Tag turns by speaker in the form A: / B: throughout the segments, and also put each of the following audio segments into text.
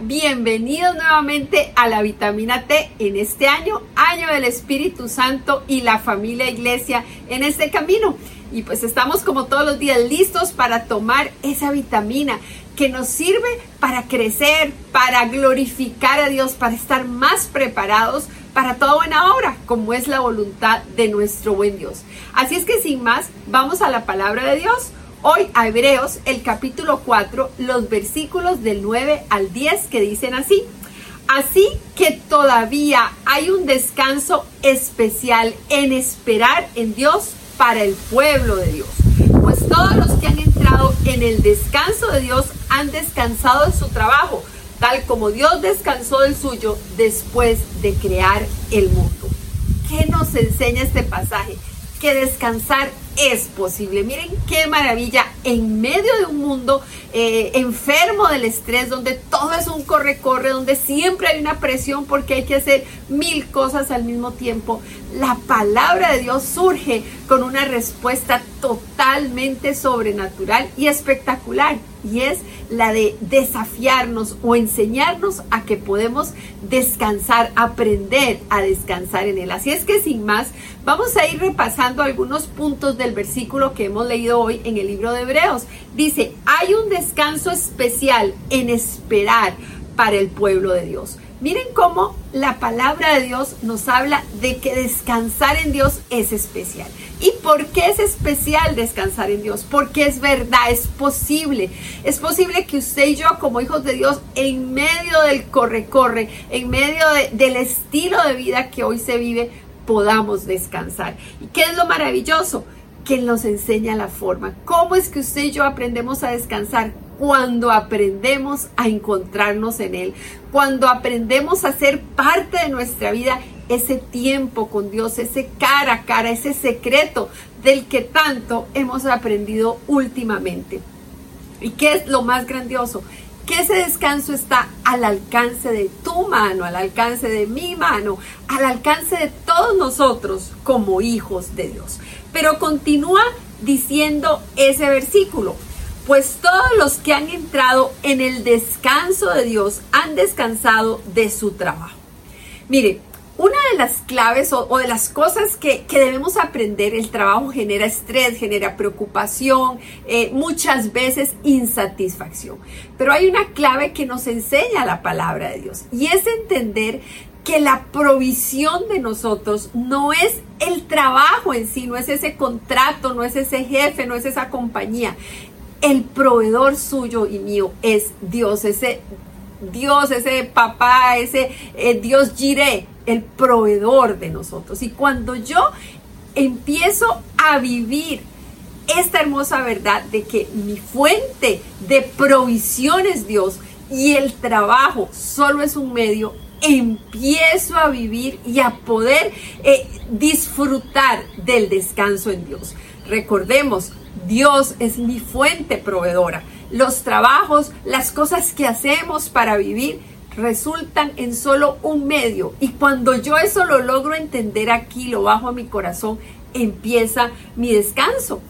A: Bienvenidos nuevamente a la vitamina T en este año, año del Espíritu Santo y la familia iglesia en este camino. Y pues estamos como todos los días listos para tomar esa vitamina que nos sirve para crecer, para glorificar a Dios, para estar más preparados para toda buena obra, como es la voluntad de nuestro buen Dios. Así es que sin más, vamos a la palabra de Dios. Hoy a Hebreos, el capítulo 4, los versículos del 9 al 10 que dicen así. Así que todavía hay un descanso especial en esperar en Dios para el pueblo de Dios. Pues todos los que han entrado en el descanso de Dios han descansado de su trabajo, tal como Dios descansó del suyo después de crear el mundo. ¿Qué nos enseña este pasaje? Que descansar es posible. Miren qué maravilla en medio de un mundo eh, enfermo del estrés, donde todo es un corre-corre, donde siempre hay una presión porque hay que hacer mil cosas al mismo tiempo. La palabra de Dios surge con una respuesta totalmente sobrenatural y espectacular y es la de desafiarnos o enseñarnos a que podemos descansar, aprender a descansar en Él. Así es que sin más, vamos a ir repasando algunos puntos del versículo que hemos leído hoy en el libro de Hebreos. Dice, hay un descanso especial en esperar para el pueblo de Dios. Miren cómo la palabra de Dios nos habla de que descansar en Dios es especial. ¿Y por qué es especial descansar en Dios? Porque es verdad, es posible. Es posible que usted y yo como hijos de Dios, en medio del corre-corre, en medio del estilo de vida que hoy se vive, podamos descansar. ¿Y qué es lo maravilloso? Que nos enseña la forma. ¿Cómo es que usted y yo aprendemos a descansar? Cuando aprendemos a encontrarnos en Él, cuando aprendemos a ser parte de nuestra vida ese tiempo con Dios, ese cara a cara, ese secreto del que tanto hemos aprendido últimamente. ¿Y qué es lo más grandioso? Que ese descanso está al alcance de tu mano, al alcance de mi mano, al alcance de todos nosotros como hijos de Dios. Pero continúa diciendo ese versículo, pues todos los que han entrado en el descanso de Dios han descansado de su trabajo. Mire, una de las claves o, de las cosas que, debemos aprender, el trabajo genera estrés, genera preocupación, eh, muchas veces insatisfacción. Pero hay una clave que nos enseña la palabra de Dios y es entender que la provisión de nosotros no es el trabajo en sí, no es ese contrato, no es ese jefe, no es esa compañía el proveedor suyo y mío es Dios, ese Dios, ese papá, ese eh, Dios Jiré, el proveedor de nosotros. Y cuando yo empiezo a vivir esta hermosa verdad de que mi fuente de provisión es Dios y el trabajo solo es un medio, empiezo a vivir y a poder eh, disfrutar del descanso en Dios. Recordemos, Dios es mi fuente proveedora. Los trabajos, las cosas que hacemos para vivir resultan en solo un medio. Y cuando yo eso lo logro entender aquí, lo bajo a mi corazón, empieza mi descanso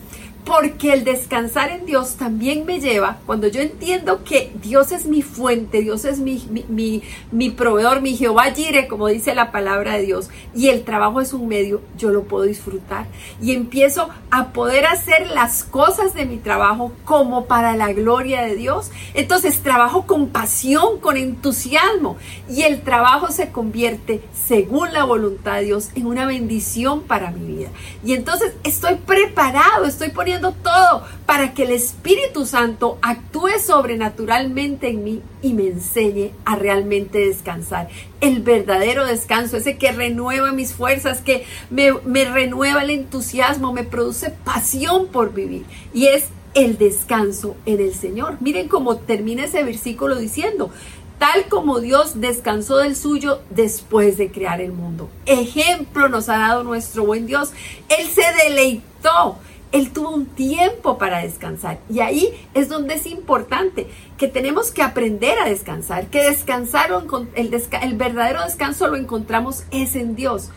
A: porque el descansar en Dios también me lleva, cuando yo entiendo que Dios es mi fuente, Dios es mi, mi, mi, proveedor, mi Jehová Jire, como dice la palabra de Dios, y el trabajo es un medio, yo lo puedo disfrutar. Y empiezo a poder hacer las cosas de mi trabajo como para la gloria de Dios. Entonces trabajo con pasión, con entusiasmo, y el trabajo se convierte, según la voluntad de Dios, en una bendición para mi vida. Y entonces estoy preparado, estoy poniendo todo para que el Espíritu Santo actúe sobrenaturalmente en mí y me enseñe a realmente descansar. El verdadero descanso, ese que renueva mis fuerzas, que me, me renueva el entusiasmo, me produce pasión por vivir. Y es el descanso en el Señor. Miren cómo termina ese versículo diciendo, tal como Dios descansó del suyo después de crear el mundo. Ejemplo nos ha dado nuestro buen Dios. Él se deleitó Él tuvo un tiempo para descansar. Y ahí es donde es importante que tenemos que aprender a descansar, que descansar, el, el verdadero descanso lo encontramos es en Dios.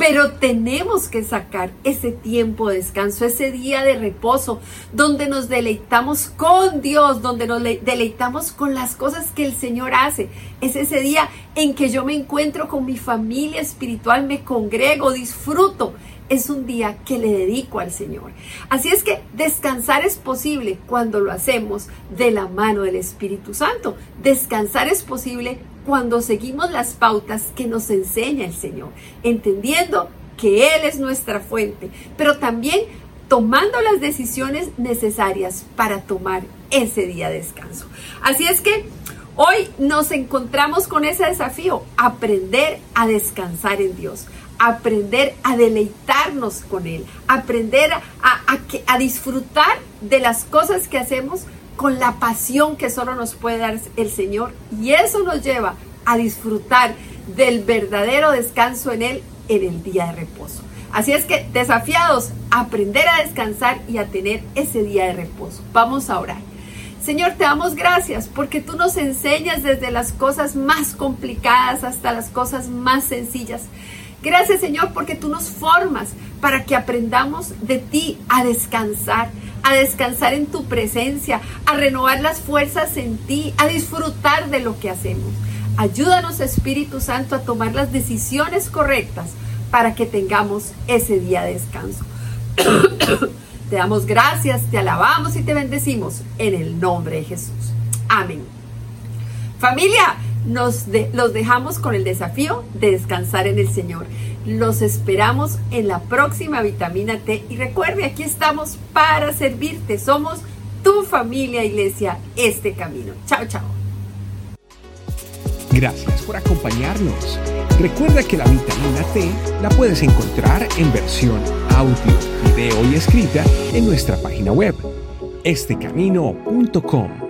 A: Pero tenemos que sacar ese tiempo de descanso, ese día de reposo, donde nos deleitamos con Dios, donde nos deleitamos con las cosas que el Señor hace. Es ese día en que yo me encuentro con mi familia espiritual, me congrego, disfruto. Es un día que le dedico al Señor. Así es que descansar es posible cuando lo hacemos de la mano del Espíritu Santo. Descansar es posible cuando seguimos las pautas que nos enseña el Señor, entendiendo que Él es nuestra fuente, pero también tomando las decisiones necesarias para tomar ese día de descanso. Así es que hoy nos encontramos con ese desafío, aprender a descansar en Dios, aprender a deleitarnos con Él, aprender a, disfrutar de las cosas que hacemos con la pasión que solo nos puede dar el Señor. Y eso nos lleva a disfrutar del verdadero descanso en Él en el día de reposo. Así es que desafiados aprender a descansar y a tener ese día de reposo. Vamos a orar. Señor, te damos gracias porque tú nos enseñas desde las cosas más complicadas hasta las cosas más sencillas. Gracias Señor porque tú nos formas para que aprendamos de ti a descansar, a descansar en tu presencia, a renovar las fuerzas en ti, a disfrutar de lo que hacemos. Ayúdanos Espíritu Santo a tomar las decisiones correctas para que tengamos ese día de descanso. te damos gracias, te alabamos y te bendecimos en el nombre de Jesús. Amén. Familia, nos los dejamos con el desafío de descansar en el Señor. Los esperamos en la próxima vitamina T y recuerde, aquí estamos para servirte. Somos tu familia, iglesia, este camino. Chao, chao.
B: Gracias por acompañarnos. Recuerda que la vitamina T la puedes encontrar en versión audio, video y escrita en nuestra página web, estecamino.com.